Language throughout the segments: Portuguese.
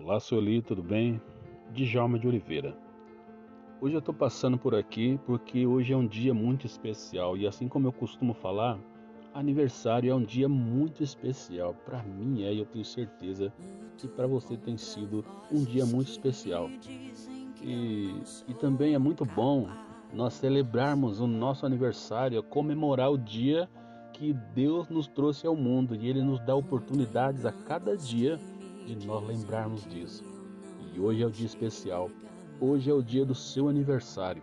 Olá, Sueli, tudo bem? Djalma de Oliveira. Hoje eu estou passando por aqui porque hoje é um dia muito especial e assim como eu costumo falar, aniversário é um dia muito especial. Para mim é, e eu tenho certeza que para você tem sido um dia muito especial. E, e também é muito bom nós celebrarmos o nosso aniversário, comemorar o dia que Deus nos trouxe ao mundo e Ele nos dá oportunidades a cada dia de nós lembrarmos disso. E hoje é o dia especial, hoje é o dia do seu aniversário.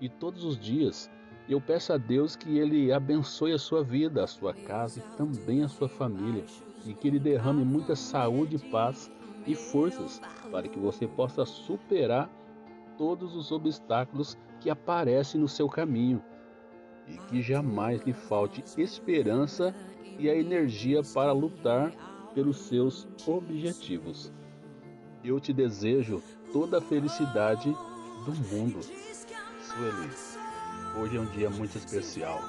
E todos os dias eu peço a Deus que Ele abençoe a sua vida, a sua casa e também a sua família, e que Ele derrame muita saúde, paz e forças para que você possa superar todos os obstáculos que aparecem no seu caminho e que jamais lhe falte esperança e a energia para lutar pelos seus objetivos. Eu te desejo toda a felicidade do mundo. Sueli, hoje é um dia muito especial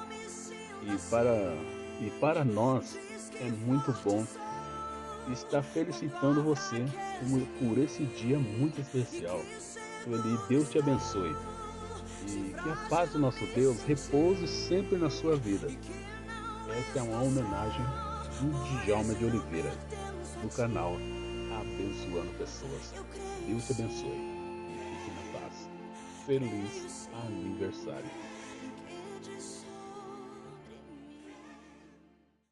e para, e para nós é muito bom estar felicitando você por esse dia muito especial. Sueli, Deus te abençoe e que a paz do nosso Deus repouse sempre na sua vida. Essa é uma homenagem do Djalma de Oliveira, do canal Abençoando Pessoas. Deus te abençoe fique na paz. Feliz aniversário.